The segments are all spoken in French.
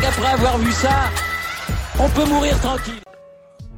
qu'après avoir vu ça, on peut mourir tranquille.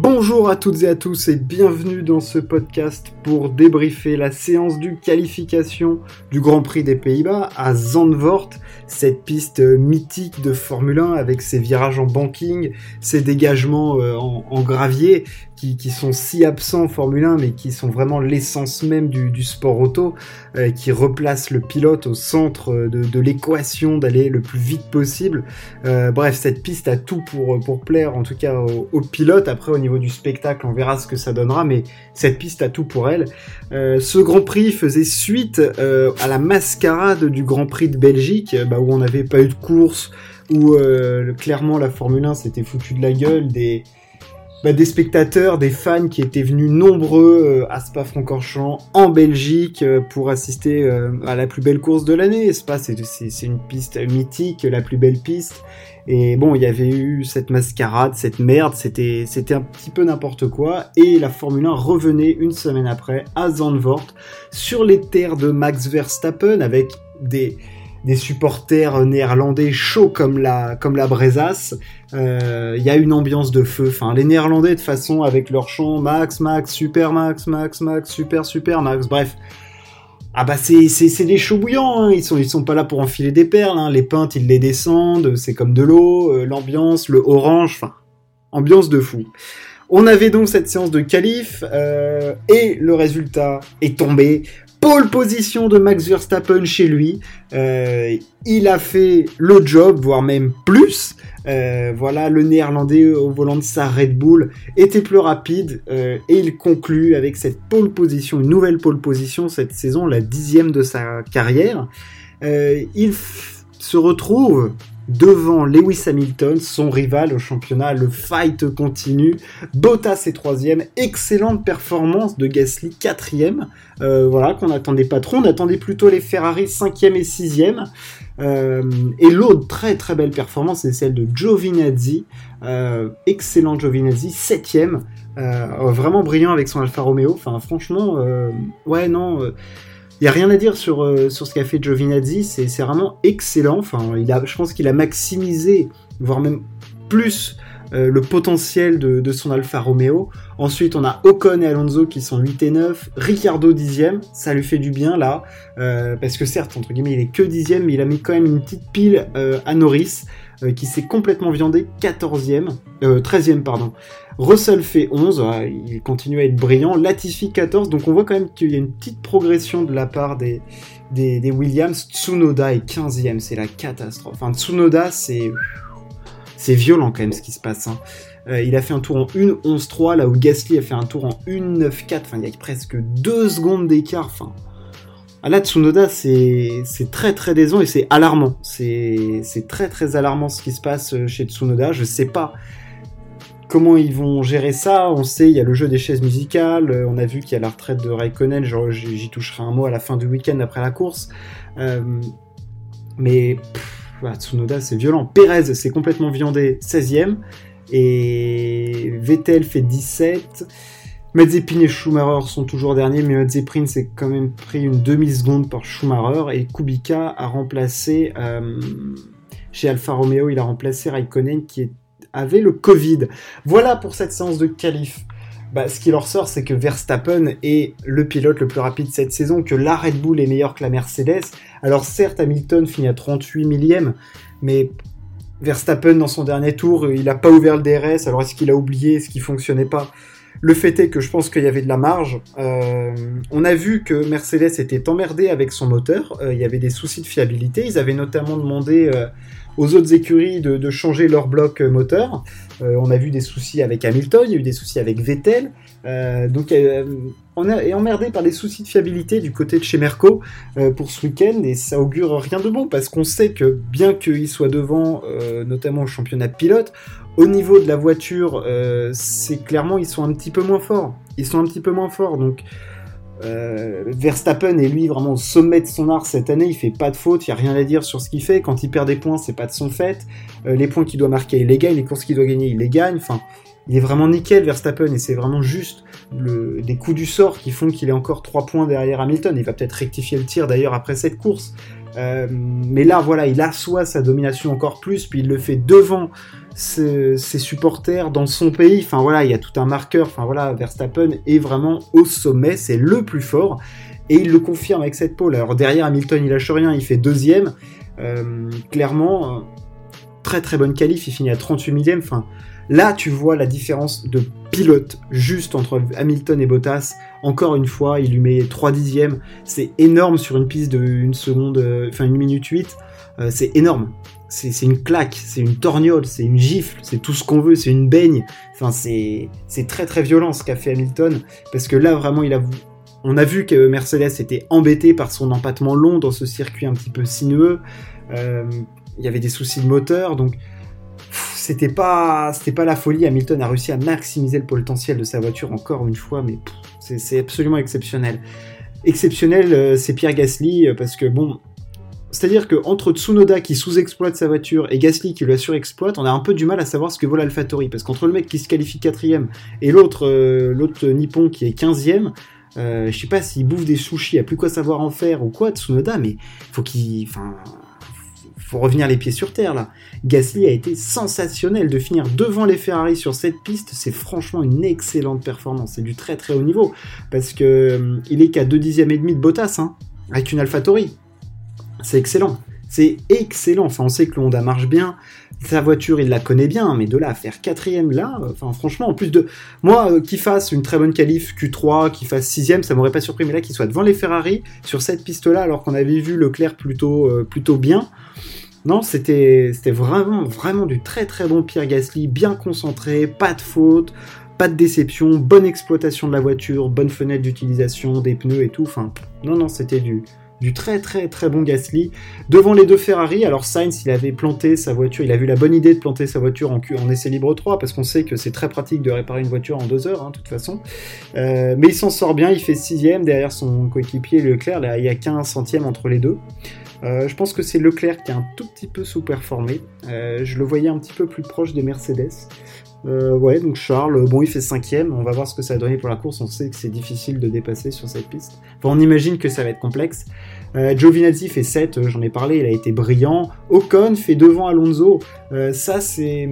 Bonjour à toutes et à tous et bienvenue dans ce podcast pour débriefer la séance du qualification du Grand Prix des Pays-Bas à Zandvoort, cette piste mythique de Formule 1 avec ses virages en banking, ses dégagements euh, en, gravier qui, sont si absents en Formule 1 mais qui sont vraiment l'essence même du, sport auto, euh, qui replace le pilote au centre de, l'équation d'aller le plus vite possible. Euh, bref, cette piste a tout pour, pour plaire en tout cas aux au pilotes. Après au niveau du spectacle, on verra ce que ça donnera, mais cette piste a tout pour elle. Euh, ce Grand Prix faisait suite euh, à la mascarade du Grand Prix de Belgique, bah, où on n'avait pas eu de course, où euh, clairement la Formule 1 s'était foutu de la gueule des, bah, des spectateurs, des fans qui étaient venus nombreux à Spa-Francorchamps, en Belgique, pour assister à la plus belle course de l'année. Spa, c'est une piste mythique, la plus belle piste. Et bon, il y avait eu cette mascarade, cette merde, c'était, c'était un petit peu n'importe quoi. Et la Formule 1 revenait une semaine après à Zandvoort sur les terres de Max Verstappen avec des, des supporters néerlandais chauds comme la, comme la. Euh, il y a une ambiance de feu. Enfin, les Néerlandais de façon avec leur chant Max, Max, Super Max, Max, Max, Super, Super Max. Bref, ah bah c'est c'est des chauds bouillants, hein. ils sont ils sont pas là pour enfiler des perles, hein. les peintes ils les descendent, c'est comme de l'eau, euh, l'ambiance, le orange, enfin ambiance de fou. On avait donc cette séance de qualif euh, et le résultat est tombé. Pole position de Max Verstappen chez lui. Euh, il a fait le job, voire même plus. Euh, voilà, le néerlandais au volant de sa Red Bull était plus rapide et il conclut avec cette pole position, une nouvelle pole position cette saison, la dixième de sa carrière. Il se retrouve devant Lewis Hamilton, son rival au championnat. Le fight continue. Bottas est troisième. Excellente performance de Gasly, quatrième. voilà, qu'on n'attendait pas trop. On attendait plutôt les Ferrari cinquième et sixième. Euh, et l'autre très très belle performance, c'est celle de Giovinazzi. Euh, excellent Giovinazzi, septième. Euh, vraiment brillant avec son Alfa Romeo. Enfin, franchement, ouais, non. Il n'y a rien à dire sur, sur ce qu'a fait Giovinazzi, c'est vraiment excellent. Enfin, il a, je pense qu'il a maximisé, voire même plus euh, le potentiel de, son Alfa Romeo. Ensuite, on a Ocon et Alonso qui sont 8 et 9. Ricardo 10ème, ça lui fait du bien là. Euh, parce que certes, entre guillemets, il est que 10ème, mais il a mis quand même une petite pile euh, à Norris. qui s'est complètement viandé 14e, 13e pardon. Russell fait 11, il continue à être brillant. Latifi 14, donc on voit quand même qu'il y a une petite progression de la part des Williams. Tsunoda est 15e, c'est la catastrophe. Enfin, Tsunoda, c'est c'est violent quand même ce qui se passe. Hein. Euh, il a fait un tour en 1-11-3, là où Gasly a fait un tour en 1-9-4. Enfin, il y a presque 2 secondes d'écart. Enfin, ah, là, Tsunoda, c'est très très décevant et c'est alarmant. C'est très très alarmant ce qui se passe euh, chez Tsunoda. Je sais pas comment ils vont gérer ça. On sait, il y a le jeu des chaises musicales. Euh, on a vu qu'il y a la retraite de Raikkonen. J'y toucherai un mot à la fin du week-end après la course. mais Tsunoda, c'est violent. Perez, c'est complètement viandé, 16ème. Et Vettel fait 17. Mazepin et Schumacher sont toujours derniers, mais Mazepin s'est quand même pris une demi-seconde par Schumacher. Et Kubica a remplacé, euh, chez Alfa Romeo, il a remplacé Raikkonen qui avait le Covid. Voilà pour cette séance de qualif. Bah, ce qui leur sort, c'est que Verstappen est le pilote le plus rapide cette saison, que la Red Bull est meilleure que la Mercedes. Alors certes, Hamilton finit à 38 millième, mais Verstappen dans son dernier tour, il n'a pas ouvert le DRS. Alors est-ce qu'il a oublié, est-ce qu'il fonctionnait pas? Le fait est que je pense qu'il y avait de la marge. Euh, on a vu que Mercedes était emmerdé avec son moteur. Euh, il y avait des soucis de fiabilité. Ils avaient notamment demandé euh, aux autres écuries de, changer leur bloc moteur. Euh, on a vu des soucis avec Hamilton, il y a eu des soucis avec Vettel. Euh, donc euh, on est emmerdé par les soucis de fiabilité du côté de chez Merco pour ce week-end et ça augure rien de bon parce qu'on sait que bien qu'il soit devant, notamment au championnat de pilote, au niveau de la voiture, c'est clairement ils sont un petit peu moins forts. Ils sont un petit peu moins forts donc euh, Verstappen est lui vraiment au sommet de son art cette année, il fait pas de faute, il y a rien à dire sur ce qu'il fait. Quand il perd des points, c'est pas de son fait. Euh, les points qu'il doit marquer, il les gagne. Les courses qu'il doit gagner, il les gagne. Enfin, il est vraiment nickel Verstappen et c'est vraiment juste des coups du sort qui font qu'il est encore 3 points derrière Hamilton. Il va peut-être rectifier le tir d'ailleurs après cette course. Mais là, voilà, il assoit sa domination encore plus, puis il le fait devant ses, supporters dans son pays. Enfin voilà, il y a tout un marqueur. Enfin voilà, Verstappen est vraiment au sommet, c'est le plus fort. Et il le confirme avec cette pole. Alors derrière Hamilton, il lâche rien, il fait deuxième. clairement, très très bonne qualif, il finit à 38 millième. Enfin, là, tu vois la différence de pilote juste entre Hamilton et Bottas. Encore une fois, il lui met 3 dixièmes. C'est énorme sur une piste de 1 seconde, euh, enfin 1 minute 8. Euh, c'est énorme. C'est une claque, c'est une torgnole, c'est une gifle, c'est tout ce qu'on veut, c'est une baigne. Enfin, c'est très très violent ce qu'a fait Hamilton. Parce que là, vraiment, il a, on a vu que Mercedes était embêté par son empattement long dans ce circuit un petit peu sinueux. Euh, il y avait des soucis de moteur, donc c'était pas, c'était pas la folie. Hamilton a réussi à maximiser le potentiel de sa voiture encore une fois, mais c'est absolument exceptionnel. Exceptionnel, euh, c'est Pierre Gasly, euh, parce que bon, c'est-à-dire que entre Tsunoda qui sous-exploite sa voiture et Gasly qui la surexploite, on a un peu du mal à savoir ce que vaut l'AlphaTauri. Parce qu'entre le mec qui se qualifie quatrième et l'autre, euh, l'autre Nippon qui est quinzième, euh, je sais pas s'il bouffe des sushis, a plus quoi savoir en faire ou quoi, Tsunoda, mais faut qu'il, faut revenir les pieds sur terre là. Gasly a été sensationnel de finir devant les Ferrari sur cette piste, c'est franchement une excellente performance, c'est du très très haut niveau parce que euh, il est qu'à 2 dixièmes et demi de Bottas hein, avec une AlphaTauri. C'est excellent. C'est excellent. Enfin, on sait que le Honda marche bien. Sa voiture, il la connaît bien, mais de là à faire quatrième là, euh, enfin franchement, en plus de moi, euh, qu'il fasse une très bonne qualif Q3, qu'il fasse sixième, ça m'aurait pas surpris, mais là qu'il soit devant les Ferrari sur cette piste-là, alors qu'on avait vu Leclerc plutôt plutôt bien. Non, c'était vraiment, vraiment du très très bon Pierre Gasly, bien concentré, pas de faute, pas de déception, bonne exploitation de la voiture, bonne fenêtre d'utilisation des pneus et tout. Enfin, non, non, c'était du, du très très très bon Gasly. Devant les deux Ferrari, alors Sainz, il avait planté sa voiture, il a vu la bonne idée de planter sa voiture en, en essai libre 3, parce qu'on sait que c'est très pratique de réparer une voiture en deux heures, hein, de toute façon. Euh, mais il s'en sort bien, il fait sixième derrière son coéquipier Leclerc, là, il y a 15 centièmes entre les deux. Euh, je pense que c'est Leclerc qui est un tout petit peu sous-performé. Euh, je le voyais un petit peu plus proche des Mercedes. Euh, ouais, donc Charles, bon, il fait cinquième. On va voir ce que ça va donner pour la course. On sait que c'est difficile de dépasser sur cette piste. Enfin, on imagine que ça va être complexe. Euh, Giovinazzi fait 7, euh, j'en ai parlé, il a été brillant. Ocon fait devant Alonso. Euh, ça, c'est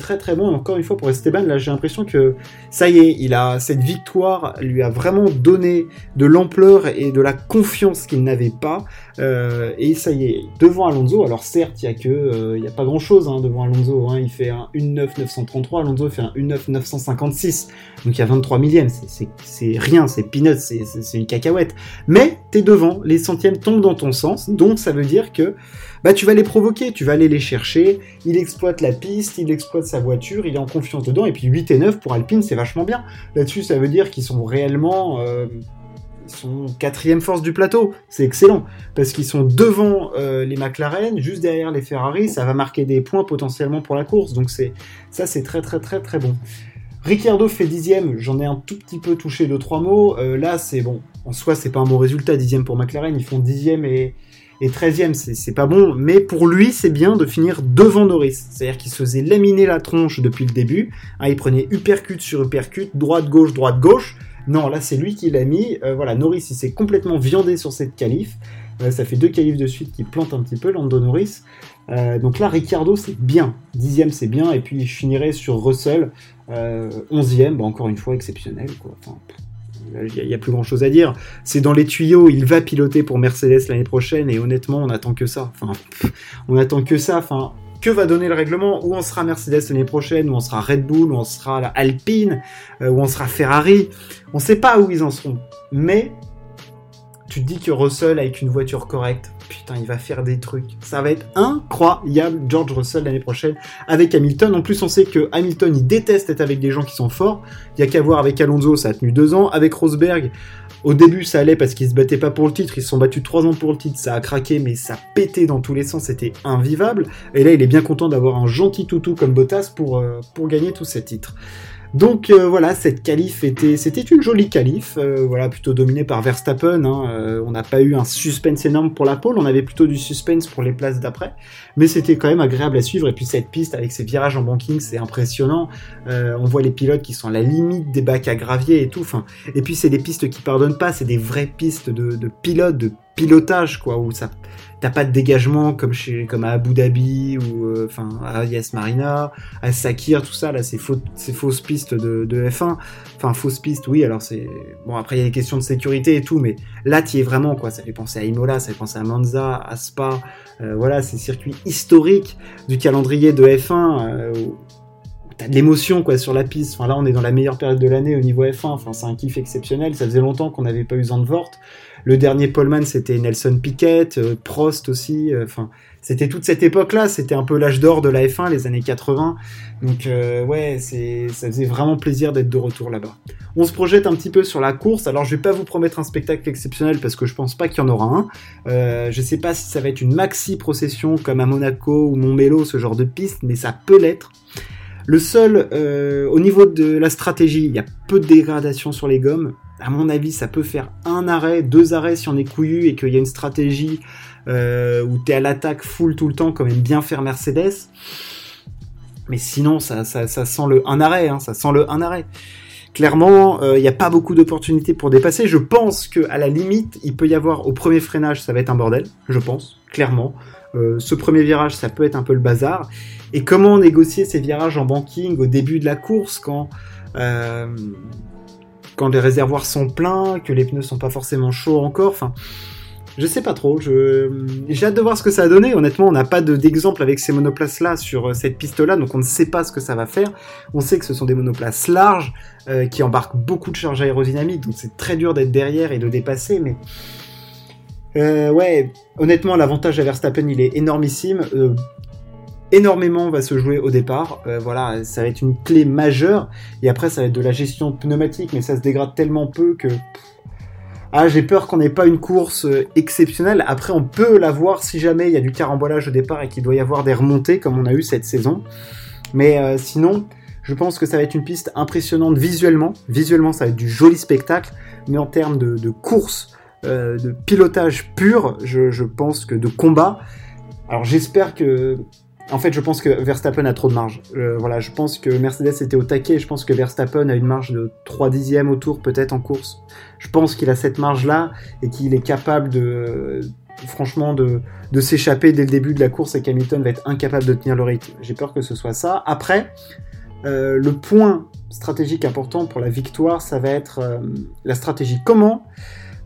très très bon. Encore une fois, pour Esteban, là, j'ai l'impression que ça y est, il a cette victoire lui a vraiment donné de l'ampleur et de la confiance qu'il n'avait pas. et ça y est, devant Alonso. Alors certes, il y a que, il y a pas grand chose hein, devant Alonso. Hein. il fait un 1.9.933, Alonso fait un 1.9.956. Donc il y a 23 millièmes. C'est rien, c'est peanuts, c'est une cacahuète. Mais t'es devant, les centièmes tombe dans ton sens, donc ça veut dire que bah, tu vas les provoquer, tu vas aller les chercher, il exploite la piste, il exploite sa voiture, il est en confiance dedans, et puis 8 et 9 pour Alpine, c'est vachement bien. Là-dessus, ça veut dire qu'ils sont réellement... Euh, quatrième force du plateau, c'est excellent, parce qu'ils sont devant euh, les McLaren, juste derrière les Ferrari, ça va marquer des points potentiellement pour la course, donc ça c'est très très très très bon. Ricciardo fait dixième, j'en ai un tout petit peu touché de trois mots. Euh, là, c'est bon. En soi, c'est pas un bon résultat, dixième pour McLaren. Ils font dixième et, 13 c'est pas bon. Mais pour lui, c'est bien de finir devant Norris. C'est-à-dire qu'il se faisait laminer la tronche depuis le début. Hein, il prenait uppercut sur uppercut, droite-gauche, droite-gauche. Non, là, c'est lui qui l'a mis. Euh, voilà, Norris, il s'est complètement viandé sur cette qualif. Euh, ça fait deux qualifs de suite qui plantent un petit peu, Lando Norris. donc là, Ricciardo, c'est bien. Dixième, c'est bien. Et puis, je finirai sur Russell. Euh, onzième, bah encore une fois, exceptionnel. il n'y a, plus grand chose à dire. C'est dans les tuyaux, il va piloter pour Mercedes l'année prochaine et honnêtement, on attend que ça. Enfin, on attend que ça. Enfin, que va donner le règlement? Où on sera Mercedes l'année prochaine? Où on sera Red Bull? Où on sera Alpine? Euh, Où on sera Ferrari? On ne sait pas où ils en seront. Mais tu te dis que Russell avec une voiture correcte, putain, il va faire des trucs. Ça va être incroyable, George Russell l'année prochaine avec Hamilton. En plus, on sait que Hamilton, il déteste être avec des gens qui sont forts. Il y a qu'à voir avec Alonso, ça a tenu deux ans. Avec Rosberg, au début, ça allait parce qu'ils se battaient pas pour le titre. Ils se sont battus trois ans pour le titre. Ça a craqué, mais ça pétait dans tous les sens. C'était invivable. Et là, il est bien content d'avoir un gentil toutou comme Bottas pour, euh, pour gagner tous ces titres. Donc euh, voilà, cette qualif était, c'était une jolie qualif, euh, voilà, plutôt dominée par Verstappen. Hein, euh, on n'a pas eu un suspense énorme pour la pole, on avait plutôt du suspense pour les places d'après, mais c'était quand même agréable à suivre. Et puis cette piste avec ses virages en banking, c'est impressionnant. on voit les pilotes qui sont à la limite des bacs à gravier et tout. Et puis c'est des pistes qui pardonnent pas, c'est des vraies pistes de, de pilotes, de pilotage, quoi, où ça, t'as pas de dégagement comme chez, comme à Abu Dhabi ou, euh, enfin, à Yas Marina, à Sakir, tout ça, là, c'est faux, c'est fausses pistes de, de F1. Enfin, fausses pistes, oui, alors c'est, bon, après, il y a des questions de sécurité et tout, mais là, tu es vraiment, quoi. Ça fait penser à Imola, ça fait penser à Monza, à Spa, euh, voilà, ces circuits historiques du calendrier de F1, euh, t'as de l'émotion quoi sur la piste. Enfin là, on est dans la meilleure période de l'année au niveau F1. Enfin, c'est un kiff exceptionnel. Ça faisait longtemps qu'on n'avait pas eu Zandvoort. Le dernier Poleman, c'était Nelson Piquet, euh, Prost aussi. Euh, c'était toute cette époque-là. C'était un peu l'âge d'or de la F1, les années 80. Donc euh, ouais, c'est, ça faisait vraiment plaisir d'être de retour là-bas. On se projette un petit peu sur la course. Alors je vais pas vous promettre un spectacle exceptionnel parce que je pense pas qu'il y en aura un. Euh, je sais pas si ça va être une maxi procession comme à Monaco ou Montmelo, ce genre de piste, mais ça peut l'être. Le seul, au niveau de la stratégie, il y a peu de dégradation sur les gommes. À mon avis, ça peut faire un arrêt, deux arrêts si on est couillu et qu'il y a une stratégie euh, où tu es à l'attaque full tout le temps, comme aime bien faire Mercedes. Mais sinon, ça, sent le un arrêt, hein, ça sent le un arrêt. Clairement, il n'y a pas beaucoup d'opportunités pour dépasser. Je pense que à la limite, il peut y avoir au premier freinage, ça va être un bordel. Je pense, clairement. Euh, ce premier virage, ça peut être un peu le bazar. Et comment négocier ces virages en banking au début de la course quand euh, quand les réservoirs sont pleins, que les pneus sont pas forcément chauds encore. Enfin, je sais pas trop. J'ai hâte de voir ce que ça a donné. Honnêtement, on n'a pas d'exemple avec ces monoplaces là sur euh, cette piste là, donc on ne sait pas ce que ça va faire. On sait que ce sont des monoplaces larges qui embarquent beaucoup de charges aérodynamiques, donc c'est très dur d'être derrière et de dépasser, mais euh, ouais, honnêtement, l'avantage à Verstappen, il est énormissime. Euh, énormément va se jouer au départ. Euh, voilà, ça va être une clé majeure. Et après, ça va être de la gestion pneumatique, mais ça se dégrade tellement peu que. Ah, j'ai peur qu'on n'ait pas une course exceptionnelle. Après, on peut l'avoir si jamais il y a du carambolage au départ et qu'il doit y avoir des remontées comme on a eu cette saison. Mais sinon, je pense que ça va être une piste impressionnante visuellement. Visuellement, ça va être du joli spectacle. Mais en termes de, course, euh, de pilotage pur, je, pense que de combat. Alors j'espère que en fait, je pense que Verstappen a trop de marge. Euh, voilà, je pense que Mercedes était au taquet. Je pense que Verstappen a une marge de 3 dixièmes au tour, peut-être en course. Je pense qu'il a cette marge-là et qu'il est capable de, franchement, de, s'échapper dès le début de la course et qu'Hamilton va être incapable de tenir le rythme. J'ai peur que ce soit ça. Après, euh, le point stratégique important pour la victoire, ça va être la stratégie. Comment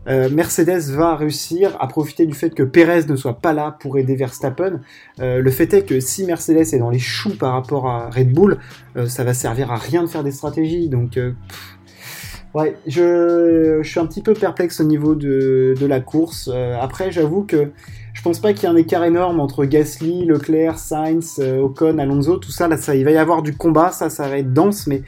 euh, Mercedes va réussir à profiter du fait que Perez ne soit pas là pour aider Verstappen. Euh, le fait est que si Mercedes est dans les choux par rapport à Red Bull, euh, ça va servir à rien de faire des stratégies. Donc, ouais, je, suis un petit peu perplexe au niveau de, de la course. après, j'avoue que je pense pas qu'il y ait un écart énorme entre Gasly, Leclerc, Sainz, Ocon, Alonso, tout ça. Là, ça, il va y avoir du combat, ça, ça va être dense, mais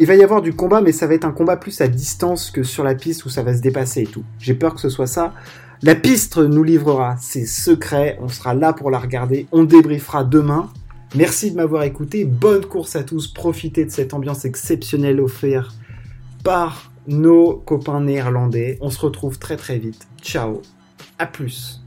il va y avoir du combat, mais ça va être un combat plus à distance que sur la piste où ça va se dépasser et tout. J'ai peur que ce soit ça. La piste nous livrera ses secrets, on sera là pour la regarder, on débriefera demain. Merci de m'avoir écouté, bonne course à tous, profitez de cette ambiance exceptionnelle offerte par nos copains néerlandais. On se retrouve très très vite. Ciao, à plus.